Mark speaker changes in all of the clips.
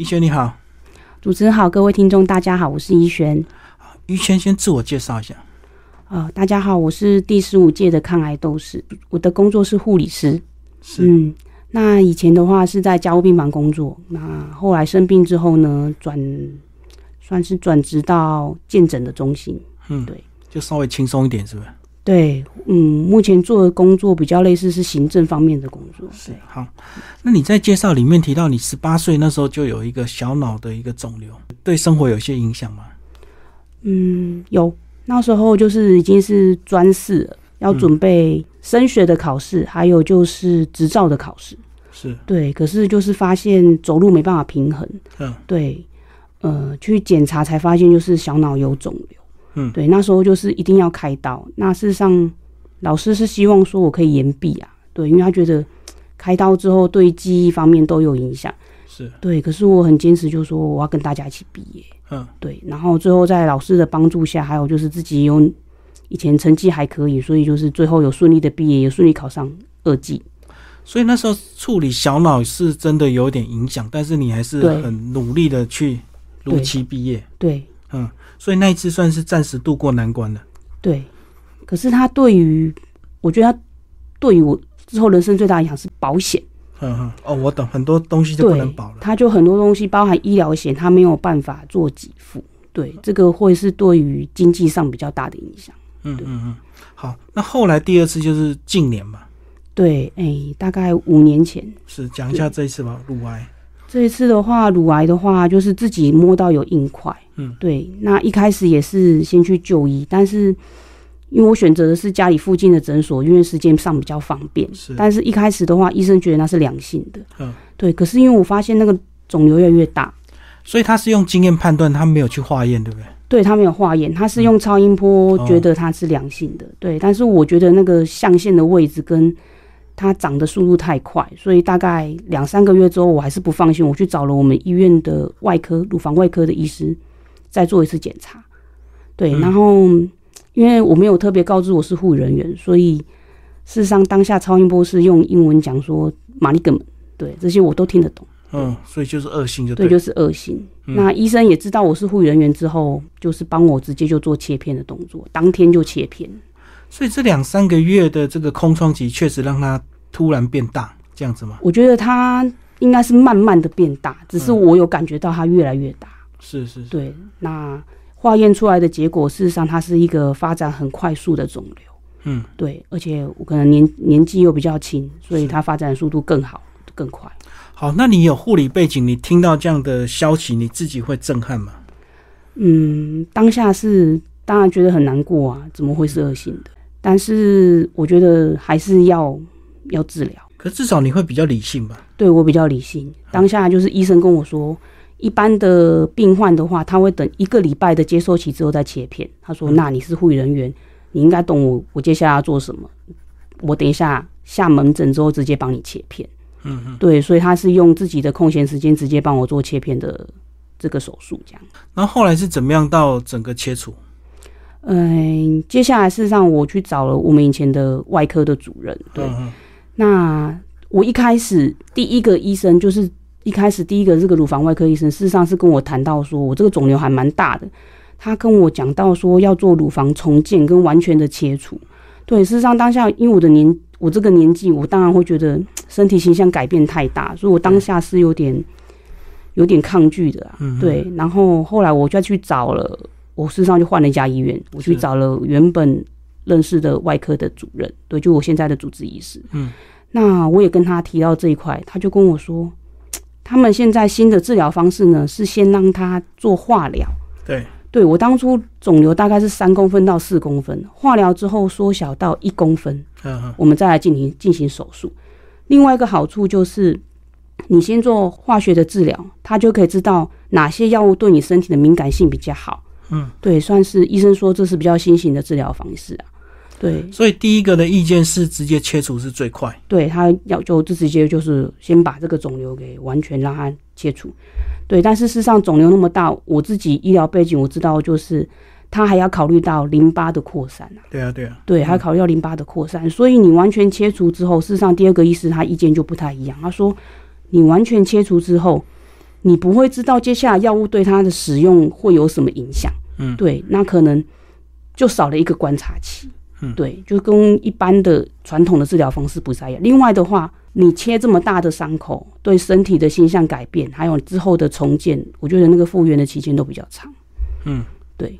Speaker 1: 怡轩你好，
Speaker 2: 主持人好，各位听众大家好，我是一轩。
Speaker 1: 一轩先自我介绍一下。
Speaker 2: 呃，大家好，我是第十五届的抗癌斗士，我的工作是护理师。
Speaker 1: 是，
Speaker 2: 嗯，那以前的话是在家务病房工作，那后来生病之后呢，转算是转职到健诊的中心。
Speaker 1: 嗯，
Speaker 2: 对，
Speaker 1: 就稍微轻松一点，是不是？
Speaker 2: 对，嗯，目前做的工作比较类似是行政方面的工作。
Speaker 1: 是，好。那你在介绍里面提到，你十八岁那时候就有一个小脑的一个肿瘤，对生活有些影响吗？
Speaker 2: 嗯，有。那时候就是已经是专四了，要准备升学的考试，还有就是执照的考试。
Speaker 1: 是
Speaker 2: 对，可是就是发现走路没办法平衡。
Speaker 1: 嗯，
Speaker 2: 对，呃，去检查才发现就是小脑有肿瘤。
Speaker 1: 嗯，
Speaker 2: 对，那时候就是一定要开刀。那事实上，老师是希望说我可以延毕啊，对，因为他觉得开刀之后对记忆方面都有影响。
Speaker 1: 是
Speaker 2: 对，可是我很坚持，就说我要跟大家一起毕业。
Speaker 1: 嗯，
Speaker 2: 对，然后最后在老师的帮助下，还有就是自己有以前成绩还可以，所以就是最后有顺利的毕业，也顺利考上二技。
Speaker 1: 所以那时候处理小脑是真的有点影响，但是你还是很努力的去如期毕业。
Speaker 2: 对，
Speaker 1: 嗯，所以那一次算是暂时度过难关了。
Speaker 2: 对，可是他对于，我觉得他对于我之后人生最大的影响是保险。
Speaker 1: 嗯哼，哦，我懂，很多东西就不能保了。
Speaker 2: 他就很多东西，包含医疗险，他没有办法做给付。对，这个会是对于经济上比较大的影响。
Speaker 1: 嗯嗯嗯，好，那后来第二次就是近年嘛。
Speaker 2: 对，哎，大概五年前。
Speaker 1: 是讲一下这一次吧，乳癌。
Speaker 2: 这一次的话，乳癌的话，就是自己摸到有硬块。
Speaker 1: 嗯，
Speaker 2: 对，那一开始也是先去就医，但是。因为我选择的是家里附近的诊所，因为时间上比较方便。
Speaker 1: 是，
Speaker 2: 但是一开始的话，医生觉得那是良性的。
Speaker 1: 嗯，
Speaker 2: 对。可是因为我发现那个肿瘤越来越大，
Speaker 1: 所以他是用经验判断，他没有去化验，对不对？
Speaker 2: 对他没有化验，他是用超音波觉得它是良性的。对，但是我觉得那个象限的位置跟它长的速度太快，所以大概两三个月之后，我还是不放心，我去找了我们医院的外科乳房外科的医师再做一次检查。对，然后。因为我没有特别告知我是护理人员，所以事实上当下超音波是用英文讲说玛丽根门，对这些我都听得懂。
Speaker 1: 嗯，所以就是恶性就
Speaker 2: 对，就是恶性。那医生也知道我是护理人员之后，就是帮我直接就做切片的动作，当天就切片。
Speaker 1: 所以这两三个月的这个空窗期确实让它突然变大，这样子吗？
Speaker 2: 我觉得它应该是慢慢的变大，只是我有感觉到它越来越大。
Speaker 1: 是是，
Speaker 2: 对，那。化验出来的结果，事实上它是一个发展很快速的肿瘤。
Speaker 1: 嗯，
Speaker 2: 对，而且我可能年年纪又比较轻，所以它发展速度更好、更快。
Speaker 1: 好，那你有护理背景，你听到这样的消息，你自己会震撼吗？
Speaker 2: 嗯，当下是当然觉得很难过啊，怎么会是恶性的？但是我觉得还是要要治疗。
Speaker 1: 可至少你会比较理性吧？
Speaker 2: 对我比较理性。当下就是医生跟我说。一般的病患的话，他会等一个礼拜的接收期之后再切片。他说：“那你是护理人员，你应该懂我，我接下来要做什么。我等一下下门诊之后直接帮你切片。”
Speaker 1: 嗯嗯，
Speaker 2: 对，所以他是用自己的空闲时间直接帮我做切片的这个手术，这样。
Speaker 1: 那后来是怎么样到整个切除？
Speaker 2: 嗯，接下来事实上我去找了我们以前的外科的主任。对，那我一开始第一个医生就是。一开始第一个这个乳房外科医生，事实上是跟我谈到说，我这个肿瘤还蛮大的。他跟我讲到说要做乳房重建跟完全的切除。对，事实上当下因为我的年我这个年纪，我当然会觉得身体形象改变太大，所以我当下是有点有点抗拒的。对，然后后来我就去找了，我事实上就换了一家医院，我去找了原本认识的外科的主任，对，就我现在的主治医师。
Speaker 1: 嗯，
Speaker 2: 那我也跟他提到这一块，他就跟我说。他们现在新的治疗方式呢，是先让他做化疗。
Speaker 1: 对，
Speaker 2: 对我当初肿瘤大概是三公分到四公分，化疗之后缩小到一公分，
Speaker 1: 嗯，
Speaker 2: 我们再来进行进行手术。另外一个好处就是，你先做化学的治疗，他就可以知道哪些药物对你身体的敏感性比较好。
Speaker 1: 嗯，
Speaker 2: 对，算是医生说这是比较新型的治疗方式啊。对，
Speaker 1: 所以第一个的意见是直接切除是最快。
Speaker 2: 对他要就直接就是先把这个肿瘤给完全让它切除。对，但是事实上肿瘤那么大，我自己医疗背景我知道，就是他还要考虑到淋巴的扩散啊。
Speaker 1: 对啊，对啊，
Speaker 2: 对，还要考虑到淋巴的扩散，所以你完全切除之后，事实上第二个医师他意见就不太一样，他说你完全切除之后，你不会知道接下来药物对他的使用会有什么影响。
Speaker 1: 嗯，
Speaker 2: 对，那可能就少了一个观察期。
Speaker 1: 嗯，
Speaker 2: 对，就跟一般的传统的治疗方式不太一样。另外的话，你切这么大的伤口，对身体的形象改变，还有之后的重建，我觉得那个复原的期间都比较长。
Speaker 1: 嗯，
Speaker 2: 对。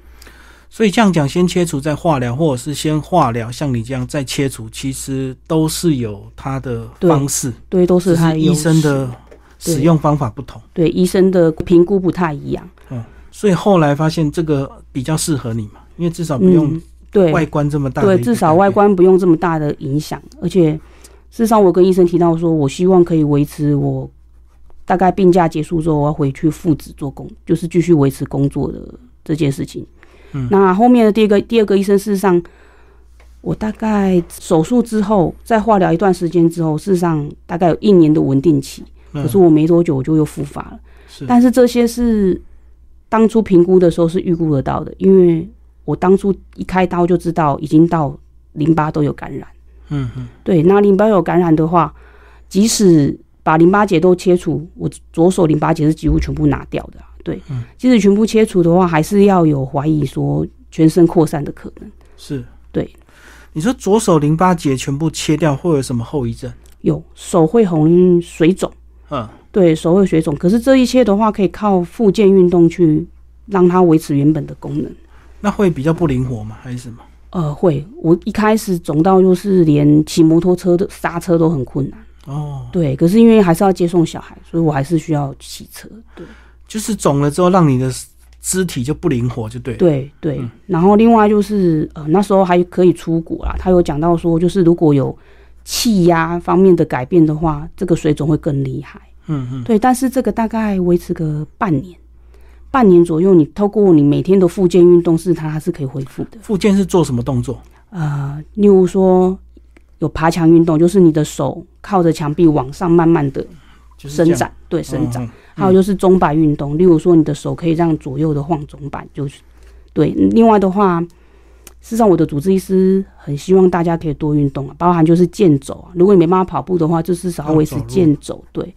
Speaker 1: 所以这样讲，先切除再化疗，或者是先化疗，像你这样再切除，其实都是有它的方式。
Speaker 2: 对，都是他
Speaker 1: 医生的使用方法不同。
Speaker 2: 对，医生的评估不太一样。
Speaker 1: 嗯，所以后来发现这个比较适合你嘛，因为至少不用
Speaker 2: 对
Speaker 1: 外观这么大。
Speaker 2: 对，至少外观不用这么大的影响。而且，事实上我跟医生提到说，我希望可以维持我大概病假结束之后，我要回去复职做工，就是继续维持工作的这件事情。嗯那后面的第二个第二个医生，事实上，我大概手术之后，在化疗一段时间之后，事实上大概有一年的稳定期。可是我没多久我就又复发了。
Speaker 1: 是，
Speaker 2: 但是这些是当初评估的时候是预估得到的，因为我当初一开刀就知道已经到淋巴都有感染。
Speaker 1: 嗯嗯，
Speaker 2: 对，那淋巴有感染的话，即使把淋巴结都切除，我左手淋巴结是几乎全部拿掉的。对，嗯即使全部切除的话，还是要有怀疑说全身扩散的可能。
Speaker 1: 是，
Speaker 2: 对。
Speaker 1: 你说左手淋巴结全部切掉会有什么后遗症？
Speaker 2: 有手会红水肿。
Speaker 1: 嗯，
Speaker 2: 对手会水肿，可是这一切的话，可以靠复健运动去让它维持原本的功能。
Speaker 1: 那会比较不灵活吗？还是什么？
Speaker 2: 呃，会。我一开始肿到就是连骑摩托车的刹车都很困难。
Speaker 1: 哦，
Speaker 2: 对。可是因为还是要接送小孩，所以我还是需要骑车。对。
Speaker 1: 就是肿了之后，让你的肢体就不灵活，就对。
Speaker 2: 对对，然后另外就是呃，那时候还可以出国啦。他有讲到说，就是如果有气压方面的改变的话，这个水肿会更厉害。
Speaker 1: 嗯嗯。
Speaker 2: 对，但是这个大概维持个半年，半年左右，你透过你每天的复健运动，是它还是可以恢复的。
Speaker 1: 复健是做什么动作？
Speaker 2: 呃，例如说有爬墙运动，就是你的手靠着墙壁往上慢慢的伸展，对，伸展。还有就是钟摆运动，例如说你的手可以让左右的晃钟摆，就是对。另外的话，事实上我的主治医师很希望大家可以多运动啊，包含就是健走啊。如果你没办法跑步的话，就至少要维持健走。对。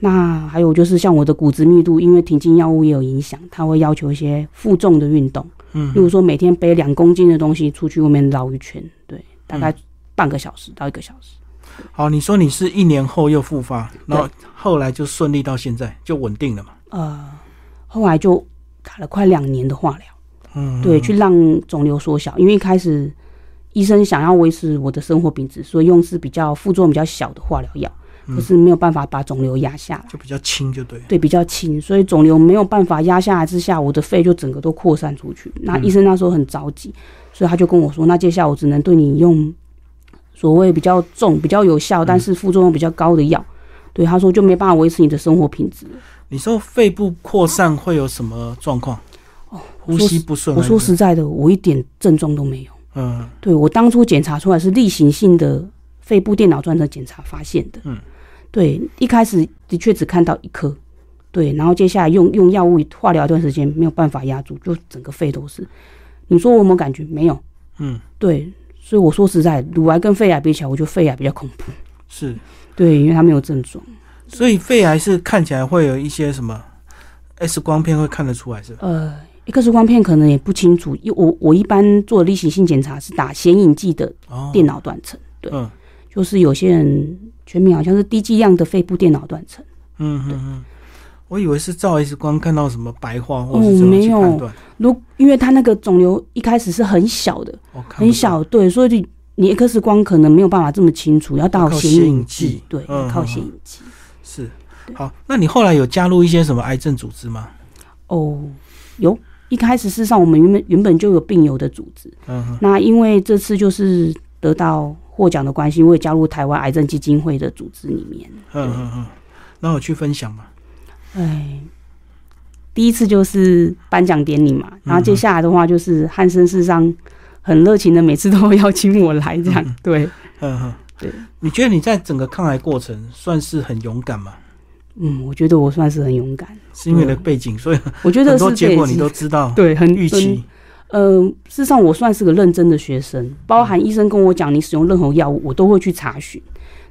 Speaker 2: 那还有就是像我的骨质密度，因为停经药物也有影响，他会要求一些负重的运动。
Speaker 1: 嗯。
Speaker 2: 例如说每天背两公斤的东西出去外面绕一圈，对，大概半个小时到一个小时。
Speaker 1: 好，你说你是一年后又复发，然后后来就顺利到现在就稳定了嘛？
Speaker 2: 呃，后来就打了快两年的化疗，
Speaker 1: 嗯，
Speaker 2: 对，去让肿瘤缩小。因为一开始医生想要维持我的生活品质，所以用是比较副作用比较小的化疗药，可是没有办法把肿瘤压下来，
Speaker 1: 就比较轻，就对，
Speaker 2: 对，比较轻，所以肿瘤没有办法压下来之下，我的肺就整个都扩散出去。那医生那时候很着急，所以他就跟我说：“那接下来我只能对你用。”所谓比较重、比较有效，但是副作用比较高的药，对他说就没办法维持你的生活品质。
Speaker 1: 你说肺部扩散会有什么状况？
Speaker 2: 哦，
Speaker 1: 呼吸不顺。
Speaker 2: 我说实在的，我一点症状都没有。
Speaker 1: 嗯，
Speaker 2: 对我当初检查出来是例行性的肺部电脑断层检查发现的。
Speaker 1: 嗯，
Speaker 2: 对，一开始的确只看到一颗，对，然后接下来用用药物化疗一段时间没有办法压住，就整个肺都是。你说我有没有感觉？没有。
Speaker 1: 嗯，
Speaker 2: 对。所以我说实在，乳癌跟肺癌比起来，我觉得肺癌比较恐怖。
Speaker 1: 是，
Speaker 2: 对，因为它没有症状。
Speaker 1: 所以肺癌是看起来会有一些什么 X 光片会看得出来，是吧？
Speaker 2: 呃，X 光片可能也不清楚，因我我一般做例行性检查是打显影剂的电脑断层。对，就是有些人全名好像是低剂量的肺部电脑断层。
Speaker 1: 嗯嗯嗯。我以为是照 X 光看到什么白化或者什么
Speaker 2: 去判断。如因为它那个肿瘤一开始是很小的，很小，对，所以你 X 光可能没有办法这么清楚，要到显影剂，对，靠显影剂。
Speaker 1: 是，好，那你后来有加入一些什么癌症组织吗？
Speaker 2: 哦，有，一开始事实上我们原本原本就有病友的组织，
Speaker 1: 嗯，
Speaker 2: 那因为这次就是得到获奖的关系，我也加入台湾癌症基金会的组织里面，
Speaker 1: 嗯嗯嗯，那我去分享嘛。
Speaker 2: 哎，第一次就是颁奖典礼嘛，然后接下来的话就是汉森世上很热情的，每次都会邀请我来这样。对，
Speaker 1: 嗯哼，
Speaker 2: 对。
Speaker 1: 你觉得你在整个抗癌过程算是很勇敢吗？
Speaker 2: 嗯，我觉得我算是很勇敢，
Speaker 1: 是因为的背景，所以
Speaker 2: 我觉得
Speaker 1: 很多结果你都知道，
Speaker 2: 对，很
Speaker 1: 预期。
Speaker 2: 呃，事实上我算是个认真的学生，包含医生跟我讲你使用任何药物，我都会去查询。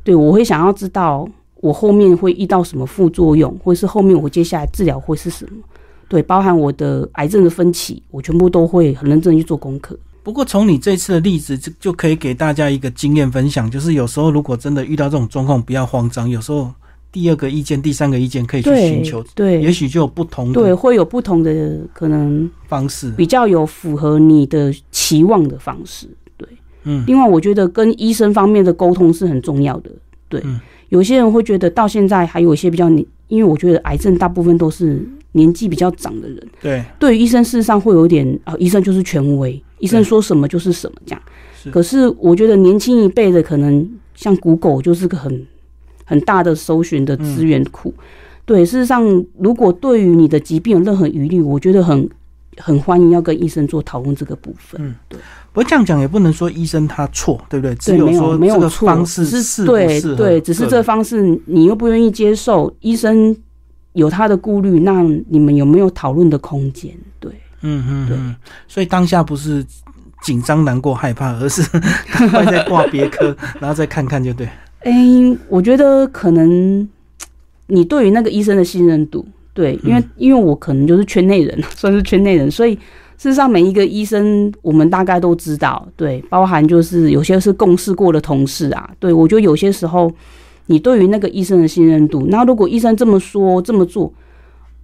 Speaker 2: 对我会想要知道。我后面会遇到什么副作用，或是后面我接下来治疗会是什么？对，包含我的癌症的分歧，我全部都会很认真去做功课。
Speaker 1: 不过从你这次的例子就就可以给大家一个经验分享，就是有时候如果真的遇到这种状况，不要慌张，有时候第二个意见、第三个意见可以去寻求，
Speaker 2: 对，
Speaker 1: 也许就有不同
Speaker 2: 的，对，会有不同的可能
Speaker 1: 方式，
Speaker 2: 比较有符合你的期望的方式。对，嗯。另外，我觉得跟医生方面的沟通是很重要的。对，有些人会觉得到现在还有一些比较年，因为我觉得癌症大部分都是年纪比较长的人。
Speaker 1: 对，
Speaker 2: 对于医生事实上会有点啊，医生就是权威。医生说什么就是什么，这样。可是我觉得年轻一辈的可能像 Google 就是个很很大的搜寻的资源库。对，事实上，如果对于你的疾病有任何疑虑，我觉得很很欢迎要跟医生做讨论这个部分。嗯，对。
Speaker 1: 不过这样讲也不能说医生他错，对不对？
Speaker 2: 对，没有没有错，
Speaker 1: 方式是
Speaker 2: 对对，只是这方式你又不愿意接受，医生有他的顾虑，那你们有没有讨论的空间？对。嗯
Speaker 1: 嗯，对，所以当下不是紧张、难过、害怕，而是 会再挂别科，然后再看看就对。
Speaker 2: 哎，我觉得可能你对于那个医生的信任度，对，因为因为我可能就是圈内人，算是圈内人，所以事实上每一个医生我们大概都知道，对，包含就是有些是共事过的同事啊，对我觉得有些时候你对于那个医生的信任度，那如果医生这么说这么做，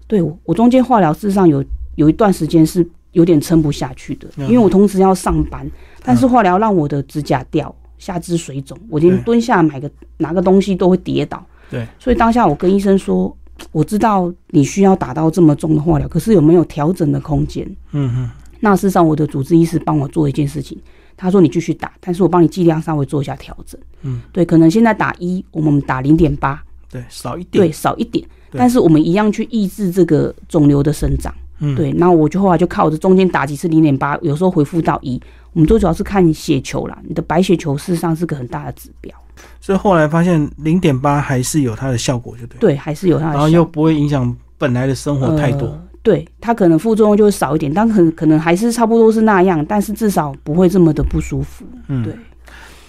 Speaker 2: 对我我中间化疗事实上有。有一段时间是有点撑不下去的，因为我同时要上班，但是化疗让我的指甲掉，下肢水肿，我连蹲下买个拿个东西都会跌倒。
Speaker 1: 对，
Speaker 2: 所以当下我跟医生说，我知道你需要打到这么重的化疗，可是有没有调整的空间？嗯哼。那事实上，我的主治医师帮我做一件事情，他说你继续打，但是我帮你剂量稍微做一下调整。嗯，对，可能现在打一，我们打零点八，
Speaker 1: 对，少一点，
Speaker 2: 对，少一点，但是我们一样去抑制这个肿瘤的生长。嗯，对，那我就后来就靠着中间打几次零点八，有时候回复到一，我们都主要是看血球啦，你的白血球事实上是个很大的指标。
Speaker 1: 所以后来发现零点八还是有它的效果，就对。
Speaker 2: 对，还是有它的效果。
Speaker 1: 然后又不会影响本来的生活太多。
Speaker 2: 对，它可能副作用就会少一点，但可可能还是差不多是那样，但是至少不会这么的不舒服。嗯，对。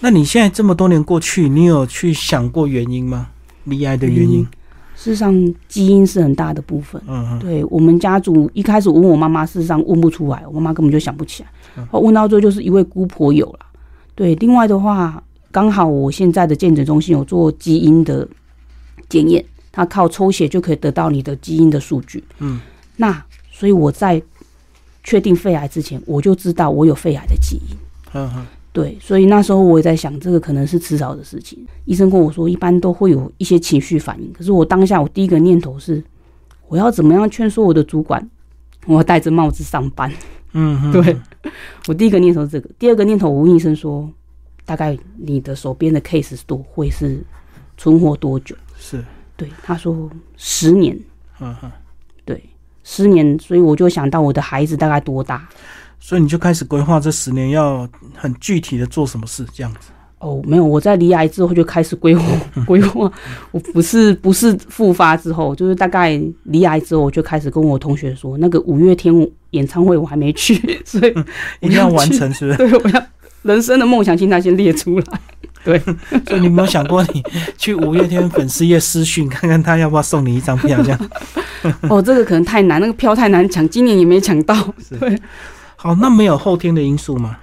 Speaker 1: 那你现在这么多年过去，你有去想过原因吗？离癌的原因？
Speaker 2: 事实上，基因是很大的部分。嗯对我们家族一开始问我妈妈，事实上问不出来，我妈妈根本就想不起来。问到最后，就是一位姑婆有了。对，另外的话，刚好我现在的健诊中心有做基因的检验，它靠抽血就可以得到你的基因的数据。嗯，那所以我在确定肺癌之前，我就知道我有肺癌的基因。嗯哼。对，所以那时候我也在想，这个可能是迟早的事情。医生跟我说，一般都会有一些情绪反应。可是我当下，我第一个念头是，我要怎么样劝说我的主管，我要戴着帽子上班。嗯，对，我第一个念头是这个。第二个念头，我问医生说，大概你的手边的 case 多会是存活多久？
Speaker 1: 是，
Speaker 2: 对，他说十年。嗯哼，对，十年。所以我就想到我的孩子大概多大。
Speaker 1: 所以你就开始规划这十年要很具体的做什么事，这样子。
Speaker 2: 哦，没有，我在离癌之后就开始规划 规划。我不是不是复发之后，就是大概离癌之后，我就开始跟我同学说，那个五月天演唱会我还没去，所以
Speaker 1: 一定要完成，是不是？
Speaker 2: 对，我要人生的梦想清单先列出来。对，
Speaker 1: 所以你没有想过你去五月天粉丝页私讯，看看他要不要送你一张票，这样？
Speaker 2: 哦，这个可能太难，那个票太难抢，今年也没抢到。对。
Speaker 1: 好，那没有后天的因素吗？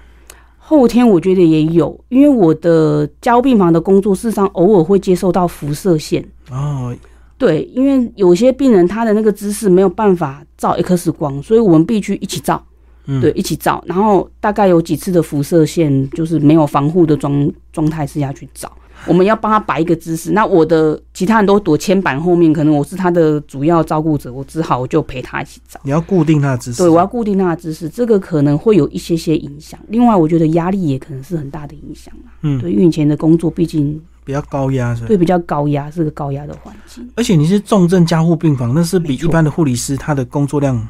Speaker 2: 后天我觉得也有，因为我的交病房的工作，事实上偶尔会接受到辐射线。哦，对，因为有些病人他的那个姿势没有办法照 X 光，所以我们必须一起照。嗯，对，一起照。然后大概有几次的辐射线，就是没有防护的状状态之下去照。我们要帮他摆一个姿势，那我的其他人都躲铅板后面，可能我是他的主要照顾者，我只好就陪他一起照。
Speaker 1: 你要固定他的姿势，
Speaker 2: 对，我要固定他的姿势，这个可能会有一些些影响。另外，我觉得压力也可能是很大的影响嗯，对，因为以前的工作毕竟
Speaker 1: 比较高压，是
Speaker 2: 对，比较高压，是个高压的环境。
Speaker 1: 而且你是重症加护病房，那是比一般的护理师他的工作量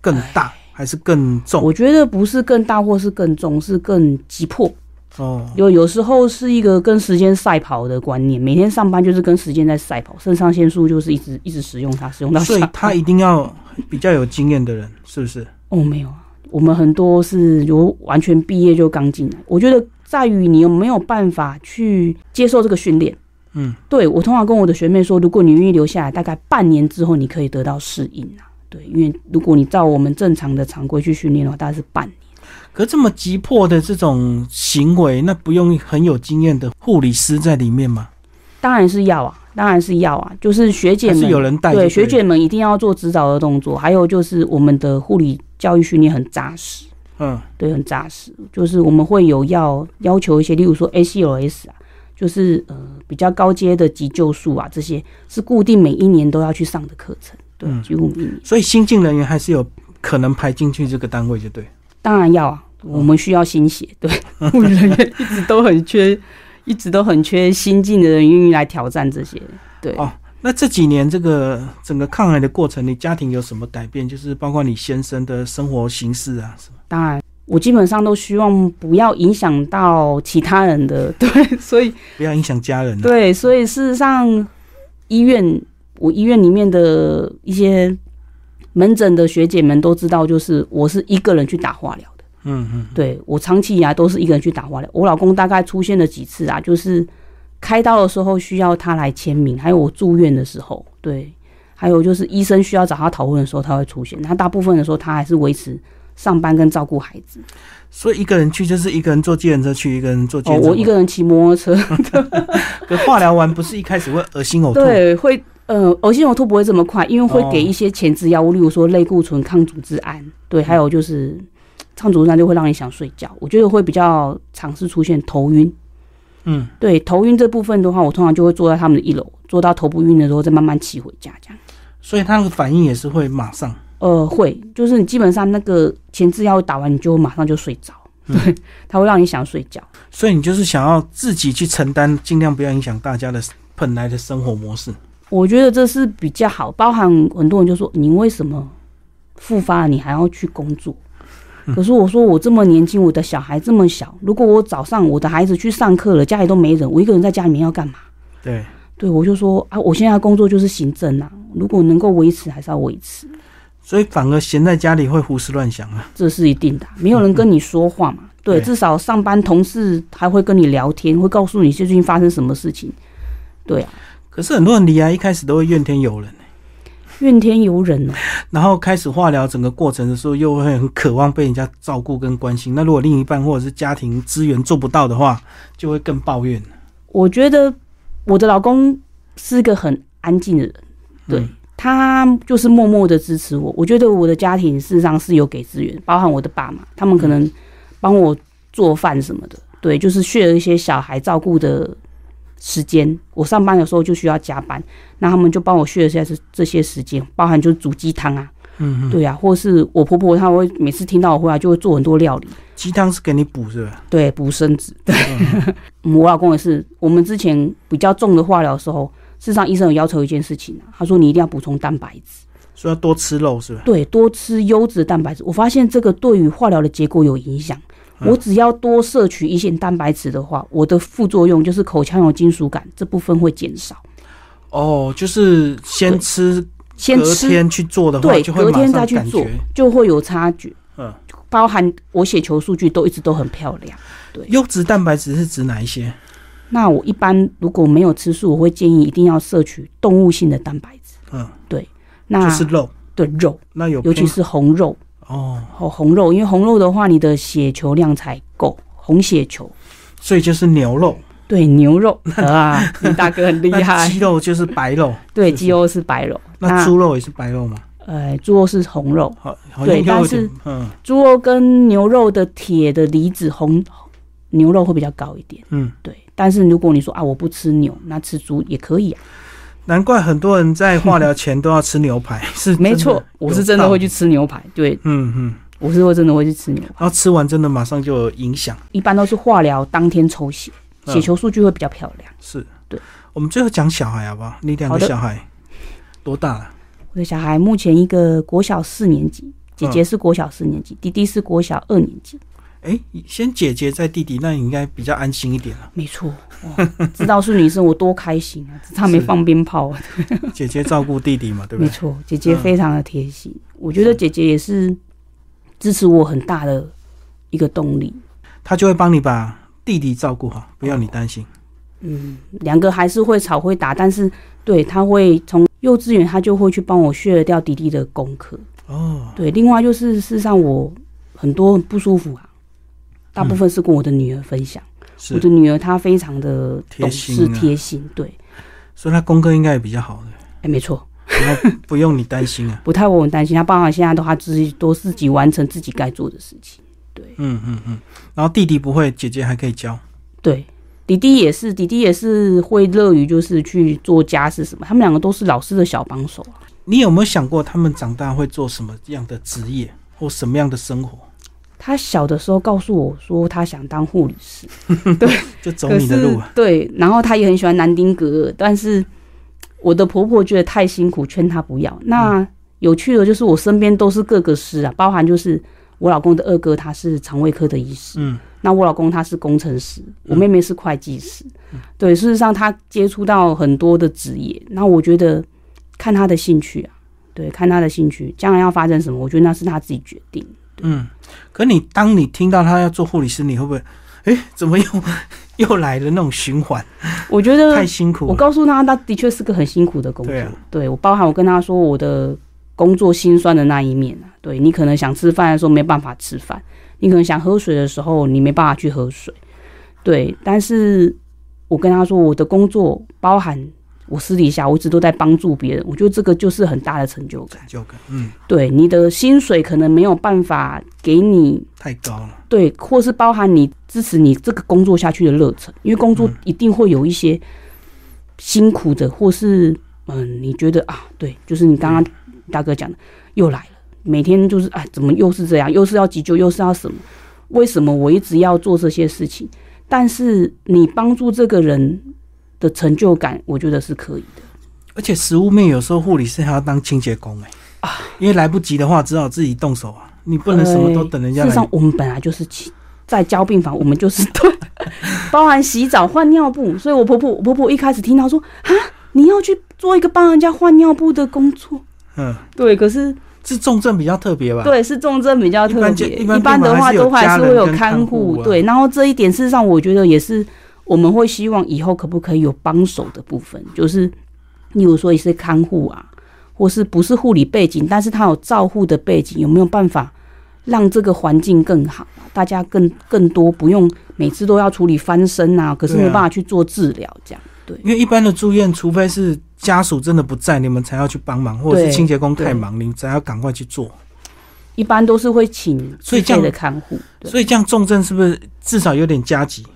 Speaker 1: 更大，还是更重？
Speaker 2: 我觉得不是更大，或是更重，是更急迫。哦，有有时候是一个跟时间赛跑的观念，每天上班就是跟时间在赛跑，肾上腺素就是一直一直使用它，使用到。
Speaker 1: 所以他一定要比较有经验的人，是不是？
Speaker 2: 哦，没有啊，我们很多是有完全毕业就刚进来。我觉得在于你有没有办法去接受这个训练。
Speaker 1: 嗯，
Speaker 2: 对我通常跟我的学妹说，如果你愿意留下来，大概半年之后你可以得到适应啊。对，因为如果你照我们正常的常规去训练的话，大概是半年。
Speaker 1: 可这么急迫的这种行为，那不用很有经验的护理师在里面吗？
Speaker 2: 当然是要啊，当然是要啊，就是学姐们
Speaker 1: 是有人带对
Speaker 2: 学姐们一定要做指导的动作，还有就是我们的护理教育训练很扎实。
Speaker 1: 嗯，
Speaker 2: 对，很扎实。就是我们会有要要求一些，例如说 ACLS 啊，就是呃比较高阶的急救术啊，这些是固定每一年都要去上的课程。对，
Speaker 1: 嗯
Speaker 2: 几乎每一年。
Speaker 1: 所以新进人员还是有可能排进去这个单位，就对。
Speaker 2: 当然要啊，我们需要新血，对，护理人员一直都很缺，一直都很缺新进的人愿意来挑战这些。对，
Speaker 1: 哦那这几年这个整个抗癌的过程，你家庭有什么改变？就是包括你先生的生活形式啊，什么？
Speaker 2: 当然。我基本上都希望不要影响到其他人的，对，所以
Speaker 1: 不要影响家人、啊。，
Speaker 2: 对，所以事实上，医院我医院里面的一些门诊的学姐们都知道，就是我是一个人去打化疗的。
Speaker 1: 嗯嗯，
Speaker 2: 对我长期以来都是一个人去打化疗。我老公大概出现了几次啊，就是开刀的时候需要他来签名，还有我住院的时候，对，还有就是医生需要找他讨论的时候，他会出现。他大部分的时候，他还是维持上班跟照顾孩子。
Speaker 1: 所以一个人去就是一个人坐计程车去，一个人坐计
Speaker 2: 哦
Speaker 1: 程，车。
Speaker 2: 我一个人骑摩托车，
Speaker 1: 可化疗完不是一开始会恶心呕吐？，
Speaker 2: 对，会呃，恶心呕吐不会这么快，因为会
Speaker 1: 哦
Speaker 2: 给一些前置药物，例如说类固醇、抗组织胺，对，还有就是抗组织胺就会让你想睡觉。我觉得会比较尝试出现头晕，
Speaker 1: 嗯，
Speaker 2: 对，头晕这部分的话，我通常就会坐在他们的一楼，坐到头不晕的时候再慢慢骑回家，这样。
Speaker 1: 所以他那个反应也是会马上。
Speaker 2: 呃，会，就是你基本上那个前置药打完，你就马上就睡着，对，它会让你想睡觉。
Speaker 1: 所以你就是想要自己去承担，尽量不要影响大家的本来的生活模式。
Speaker 2: 我觉得这是比较好，包含很多人就说你为什么复发了你还要去工作？可是我说我这么年轻，我的小孩这么小，如果我早上我的孩子去上课了，家里都没人，我一个人在家里面要干嘛？
Speaker 1: 对，
Speaker 2: 对我就说啊，我现在工作就是行政啊，如果能够维持还是要维持，
Speaker 1: 所以反而闲在家里会胡思乱想啊。
Speaker 2: 这是一定的，没有人跟你说话嘛。对，
Speaker 1: 对
Speaker 2: 至少上班同事还会跟你聊天，会告诉你最近发生什么事情。对啊，
Speaker 1: 可是很多人离啊一开始都会怨天尤人，
Speaker 2: 怨天尤人哦。
Speaker 1: 然后开始化疗整个过程的时候，又会很渴望被人家照顾跟关心。那如果另一半或者是家庭资源做不到的话，就会更抱怨。
Speaker 2: 我觉得我的老公是个很安静的人，对、
Speaker 1: 嗯
Speaker 2: 他就是默默的支持我。我觉得我的家庭事实上是有给资源，包含我的爸妈，他们可能帮我做饭什么的，对，就是需要一些小孩照顾的时间。我上班的时候就需要加班，那他们就帮我续了下这这些时间，包含就是煮鸡汤啊，
Speaker 1: 嗯嗯，
Speaker 2: 对啊，或是我婆婆她会每次听到我回来就会做很多料理，
Speaker 1: 鸡汤是给你补是吧？
Speaker 2: 对，补身子。对，嗯 我老公也是，我们之前比较重的化疗的时候，事实上医生有要求一件事情啊，他说你一定要补充蛋白质，
Speaker 1: 说要多吃肉是吧？
Speaker 2: 对，多吃优质的蛋白质。我发现这个对于化疗的结果有影响。
Speaker 1: 嗯
Speaker 2: 我只要多摄取一些蛋白质的话，我的副作用就是口腔有金属感，这部分会减少。
Speaker 1: 哦，就是先吃，
Speaker 2: 先吃，
Speaker 1: 隔天去做的话，
Speaker 2: 对，隔天再去做，就会有差距。
Speaker 1: 嗯，
Speaker 2: 包含我血球数据都一直都很漂亮。
Speaker 1: 对优质蛋白质是指哪一些？
Speaker 2: 那我一般如果没有吃素，我会建议一定要摄取动物性的蛋白质。
Speaker 1: 嗯，对
Speaker 2: 那
Speaker 1: 就是肉。
Speaker 2: 对肉，
Speaker 1: 那有
Speaker 2: 尤其是红肉
Speaker 1: 哦，
Speaker 2: 哦，红肉，因为红肉的话，你的血球量才够，红血球。
Speaker 1: 所以就是牛肉，
Speaker 2: 对牛肉啊，你大哥很厉害
Speaker 1: 鸡。肉就是白肉，
Speaker 2: 对，鸡肉是白肉，
Speaker 1: 那猪肉也是白肉吗？
Speaker 2: 呃猪肉是红肉，
Speaker 1: 好，好
Speaker 2: 对但是
Speaker 1: 嗯
Speaker 2: 猪肉跟牛肉的铁的离子红牛肉会比较高一点。
Speaker 1: 嗯，
Speaker 2: 对，但是如果你说啊我不吃牛，那吃猪也可以啊。
Speaker 1: 难怪很多人在化疗前都要吃牛排，是
Speaker 2: 没错，我是真的会去吃牛排，对
Speaker 1: 嗯嗯，
Speaker 2: 我是会真的会去吃牛排。
Speaker 1: 然后吃完真的马上就有影响，
Speaker 2: 一般都是化疗当天抽血，
Speaker 1: 嗯
Speaker 2: 血球数据会比较漂亮。
Speaker 1: 是，
Speaker 2: 对，
Speaker 1: 我们最后讲小孩好不好？你两个小孩多大了？
Speaker 2: 我的小孩目前一个国小四年级，姐姐是国小四年级，弟弟是国小二年级。
Speaker 1: 哎，先姐姐再弟弟，那你应该比较安心一点了。
Speaker 2: 没错，知道是女生我多开心啊！只差没放鞭炮啊。
Speaker 1: 姐姐照顾弟弟嘛，对不对？
Speaker 2: 没错，姐姐非常的贴心，我觉得姐姐也是支持我很大的一个动力。
Speaker 1: 她就会帮你把弟弟照顾好，不要你担心。
Speaker 2: 嗯，两个还是会吵会打，但是对他会从幼稚园他就会去帮我削掉弟弟的功课。
Speaker 1: 哦，
Speaker 2: 对，另外就是事实上我很多不舒服啊，大部分是跟我的女儿分享。
Speaker 1: 是
Speaker 2: 我的女儿她非常的懂
Speaker 1: 贴心
Speaker 2: 事
Speaker 1: 啊
Speaker 2: 贴心，对，
Speaker 1: 所以她功课应该也比较好的，
Speaker 2: 哎，没错，
Speaker 1: 然后不用你担心啊。
Speaker 2: 不太为我们担心，她爸爸现在都她自己都自己完成自己该做的事情。
Speaker 1: 对嗯嗯嗯。然后弟弟不会，姐姐还可以教。
Speaker 2: 对，弟弟也是，弟弟也是会乐于就是去做家事什么，他们两个都是老师的小帮手啊。
Speaker 1: 你有没有想过他们长大会做什么样的职业或什么样的生活？
Speaker 2: 他小的时候告诉我说他想当护理师，对
Speaker 1: 就走你的路啊。
Speaker 2: 对，然后他也很喜欢南丁格尔，但是我的婆婆觉得太辛苦，劝他不要。那有趣的就是我身边都是各个师啊，包含就是我老公的二哥他是肠胃科的医师，
Speaker 1: 嗯，
Speaker 2: 那我老公他是工程师，我妹妹是会计师，对，事实上他接触到很多的职业，那我觉得看他的兴趣啊，对，看他的兴趣，将来要发生什么，我觉得那是他自己决定。
Speaker 1: 嗯，可你当你听到他要做护理师，你会不会？哎，怎么又又来了那种循环？
Speaker 2: 我觉得
Speaker 1: 太辛苦
Speaker 2: 我。告诉他，他的确是个很辛苦的工作。
Speaker 1: 对啊
Speaker 2: 对我包含我跟他说我的工作辛酸的那一面啊。对你可能想吃饭的时候没办法吃饭，你可能想喝水的时候你没办法去喝水。对，但是我跟他说我的工作包含我私底下我一直都在帮助别人，我觉得这个就是很大的成就感。
Speaker 1: 成就感，嗯，
Speaker 2: 对，你的薪水可能没有办法给你
Speaker 1: 太高了。
Speaker 2: 对，或是包含你支持你这个工作下去的热忱，因为工作一定会有一些辛苦的，或是嗯，你觉得啊，对，就是你刚刚大哥讲的，又来了，每天就是哎，怎么又是这样，又是要急救，又是要什么？为什么我一直要做这些事情？但是你帮助这个人的成就感，我觉得是可以的。
Speaker 1: 而且食物面有时候护理师还要当清洁工哎、啊，因为来不及的话，只好自己动手啊。你不能什么都等人家来
Speaker 2: 事实上，我们本来就是起在交病房，我们就是对，包含洗澡、换尿布。所以我婆婆，我婆婆一开始听到说啊，你要去做一个帮人家换尿布的工作，
Speaker 1: 嗯，
Speaker 2: 对，可是
Speaker 1: 是重症比较特别吧？，
Speaker 2: 对是重症比较特别，
Speaker 1: 一般
Speaker 2: 的话都还是会有看
Speaker 1: 护啊
Speaker 2: 对。然后这一点事实上，我觉得也是我们会希望以后可不可以有帮手的部分，就是例如说一些看护啊，或是不是护理背景，但是他有照护的背景，有没有办法让这个环境更好啊？大家更更多不用每次都要处理翻身啊，可是没办法去做治疗，这样对。
Speaker 1: 因为一般的住院，除非是家属真的不在，你们才要去帮忙，或者是清洁工太忙，你们才要赶快去做。
Speaker 2: 一般都是会请
Speaker 1: 所以这样
Speaker 2: 的看护，对
Speaker 1: 所以这样重症是不是至少有点加急？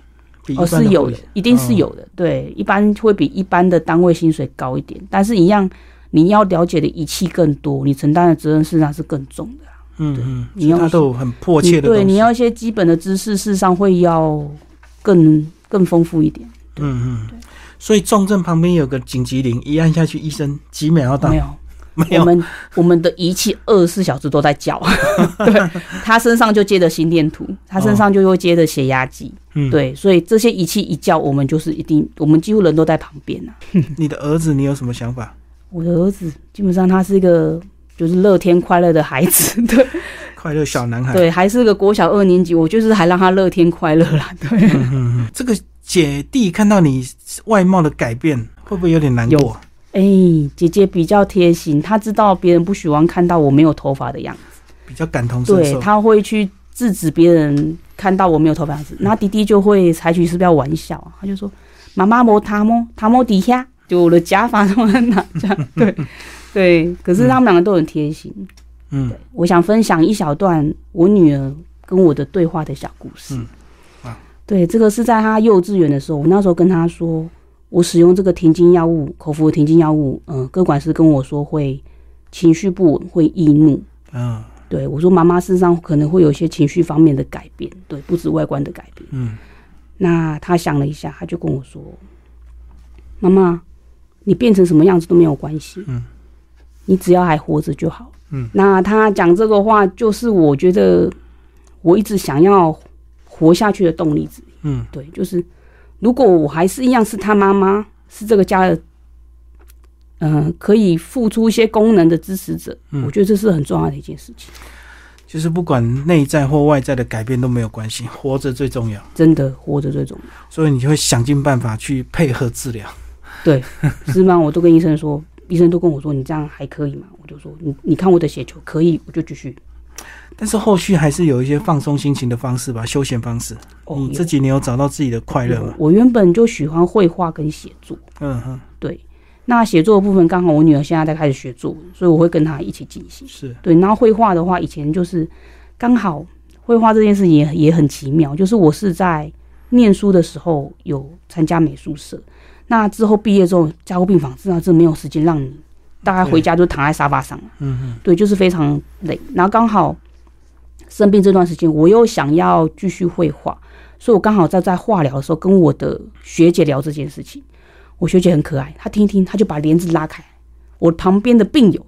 Speaker 2: 哦，是有的，一定是有的。对，一般会比一般的单位薪水高一点，但是一样，你要了解的仪器更多，你承担的责任事实上是更重的啊。
Speaker 1: 嗯嗯，
Speaker 2: 你要
Speaker 1: 他都有很迫切的。
Speaker 2: 对，你要一些基本的知识，事实上会要更更丰富一点。
Speaker 1: 嗯嗯，所以重症旁边有个紧急铃，一按下去，医生几秒要到
Speaker 2: 我们我们的仪器二十四小时都在叫，对，他身上就接着心电图，他身上就会接着血压计，
Speaker 1: 嗯，
Speaker 2: 对，所以这些仪器一叫，我们就是一定，我们几乎人都在旁边啊。
Speaker 1: 你的儿子，你有什么想法？
Speaker 2: 我的儿子基本上他是一个就是乐天快乐的孩子，对
Speaker 1: 快乐小男孩。
Speaker 2: 对，还是个国小二年级，我就是还让他乐天快乐啦，对。
Speaker 1: 嗯嗯嗯，这个姐弟看到你外貌的改变，会不会有点难过？
Speaker 2: 哎、姐姐比较贴心，她知道别人不喜欢看到我没有头发的样子，
Speaker 1: 比较感同身受对，
Speaker 2: 她会去制止别人看到我没有头发样子。那弟弟就会采取是不是要玩笑啊？他就说：“妈妈摸他摸他摸底下，就我的假发都在哪？”这样对对。可是他们两个都很贴心。
Speaker 1: 嗯
Speaker 2: 我想分享一小段我女儿跟我的对话的小故事。
Speaker 1: 嗯好
Speaker 2: 对，这个是在她幼稚园的时候，我那时候跟她说，我使用这个停经药物，口服的停经药物，嗯、各管师跟我说会情绪不稳，会易怒。
Speaker 1: 嗯
Speaker 2: 对我说，妈妈身上可能会有一些情绪方面的改变，对，不止外观的改变。
Speaker 1: 嗯
Speaker 2: 那他想了一下，他就跟我说：“妈妈，你变成什么样子都没有关系，
Speaker 1: 嗯，
Speaker 2: 你只要还活着就好。”
Speaker 1: 嗯，
Speaker 2: 那他讲这个话，就是我觉得我一直想要活下去的动力之一。
Speaker 1: 嗯
Speaker 2: 对，就是如果我还是一样是他妈妈，是这个家的，嗯、可以付出一些功能的支持者，
Speaker 1: 嗯
Speaker 2: 我觉得这是很重要的一件事情。
Speaker 1: 就是不管内在或外在的改变都没有关系，活着最重要。
Speaker 2: 真的活着最重要。
Speaker 1: 所以你就会想尽办法去配合治疗。
Speaker 2: 对，是吗？我都跟医生说，医生都跟我说，你这样还可以吗？我就说，你你看我的血球可以，我就继续。
Speaker 1: 但是后续还是有一些放松心情的方式吧，休闲方式。
Speaker 2: 哦
Speaker 1: 你这几年有找到自己的快乐吗？
Speaker 2: 我原本就喜欢绘画跟写作，
Speaker 1: 嗯哼，
Speaker 2: 对。那写作的部分刚好我女儿现在在开始学作文，所以我会跟她一起进行。
Speaker 1: 是
Speaker 2: 对，然后绘画的话，以前就是刚好绘画这件事情也也很奇妙，就是我是在念书的时候有参加美术社，那之后毕业之后加护病房，自然是没有时间让你，大概回家就躺在沙发上了，
Speaker 1: 嗯哼，
Speaker 2: 对，就是非常累。然后刚好生病这段时间，我又想要继续绘画，所以我刚好在在化疗的时候跟我的学姐聊这件事情。我学姐很可爱，她听一听，她就把帘子拉开，我旁边的病友，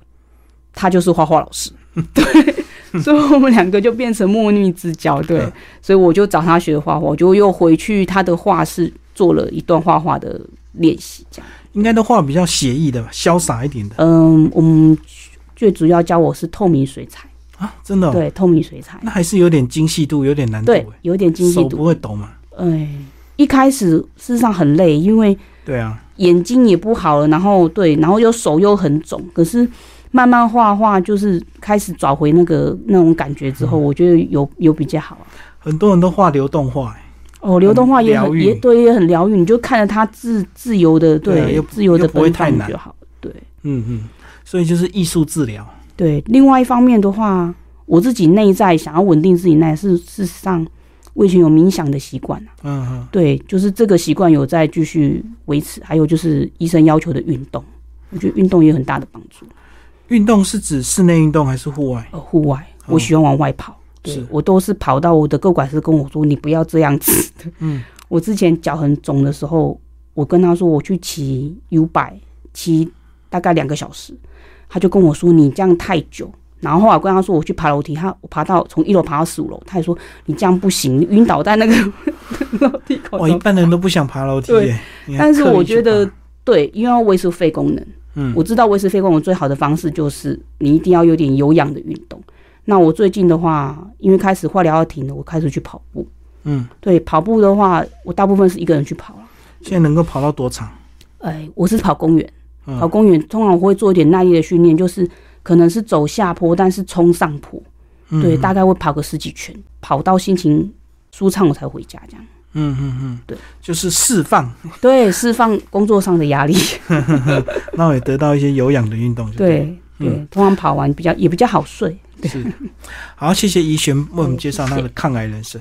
Speaker 2: 他就是画画老师，对，所以我们两个就变成莫逆之交，对
Speaker 1: 嗯，
Speaker 2: 所以我就找他学画画，我就又回去他的画室做了一段画画的练习，这样。
Speaker 1: 应该都画比较写意的吧，潇洒一点的
Speaker 2: 嗯，我们最主要教我是透明水彩，
Speaker 1: 啊，真的、哦。
Speaker 2: 对，透明水彩，
Speaker 1: 那还是有点精细度，有点难度
Speaker 2: 对
Speaker 1: 欸。，
Speaker 2: 有点精细
Speaker 1: 度不
Speaker 2: 度。
Speaker 1: 会抖嘛？
Speaker 2: 哎，一开始事实上很累，因为
Speaker 1: 对啊，
Speaker 2: 眼睛也不好了，然后对，然后又手又很肿，可是慢慢画画，就是开始找回那个那种感觉之后，
Speaker 1: 嗯
Speaker 2: 我觉得有有比较好啊。
Speaker 1: 很多人都画流动画、欸，
Speaker 2: 哦，流动画也很也对，也很疗愈，你就看着它自自由的对自由的
Speaker 1: 不会
Speaker 2: 奔
Speaker 1: 太难
Speaker 2: 放就好。对
Speaker 1: 嗯嗯，所以就是艺术治疗。
Speaker 2: 对，另外一方面的话，我自己内在想要稳定自己内在，是事实上我以前有冥想的习惯啊
Speaker 1: 嗯嗯，
Speaker 2: 对，就是这个习惯有在继续维持，还有就是医生要求的运动，我觉得运动也有很大的帮助。
Speaker 1: 运动是指室内运动还是户外？
Speaker 2: 呃，户外
Speaker 1: 哦
Speaker 2: 我喜欢往外跑，对
Speaker 1: 是
Speaker 2: 我都是跑到我的个管师跟我说，你不要这样子。
Speaker 1: 嗯，
Speaker 2: 我之前脚很肿的时候，我跟他说我去骑 U 百，骑大概两个小时，他就跟我说你这样太久。然后后来我跟他说我去爬楼梯，他我爬到从一楼爬到十五楼，他也说你这样不行，你晕倒在那个楼梯口
Speaker 1: 我，一
Speaker 2: 中。
Speaker 1: 般人都不想爬楼梯耶。
Speaker 2: 但是我觉得
Speaker 1: 爬，
Speaker 2: 对，因为要维持肺功能，
Speaker 1: 嗯，
Speaker 2: 我知道维持肺功能最好的方式就是你一定要有点有氧的运动。那我最近的话，因为开始化疗要停了，我开始去跑步。
Speaker 1: 嗯，
Speaker 2: 对，跑步的话，我大部分是一个人去跑了。
Speaker 1: 现在能够跑到多长？
Speaker 2: 哎，我是跑公园，
Speaker 1: 嗯
Speaker 2: 跑公园通常我会做一点耐力的训练，就是可能是走下坡，但是冲上坡，
Speaker 1: 嗯
Speaker 2: 对，大概会跑个十几圈，跑到心情舒畅我才回家，这样。
Speaker 1: 嗯嗯嗯，
Speaker 2: 对，
Speaker 1: 就是释放，
Speaker 2: 对，释放工作上的压力。
Speaker 1: 那我也得到一些有氧的运动就对了。
Speaker 2: 对对，通常跑完比较也比较好睡。
Speaker 1: 是，好，谢谢怡璇为我们介绍他的抗癌人生。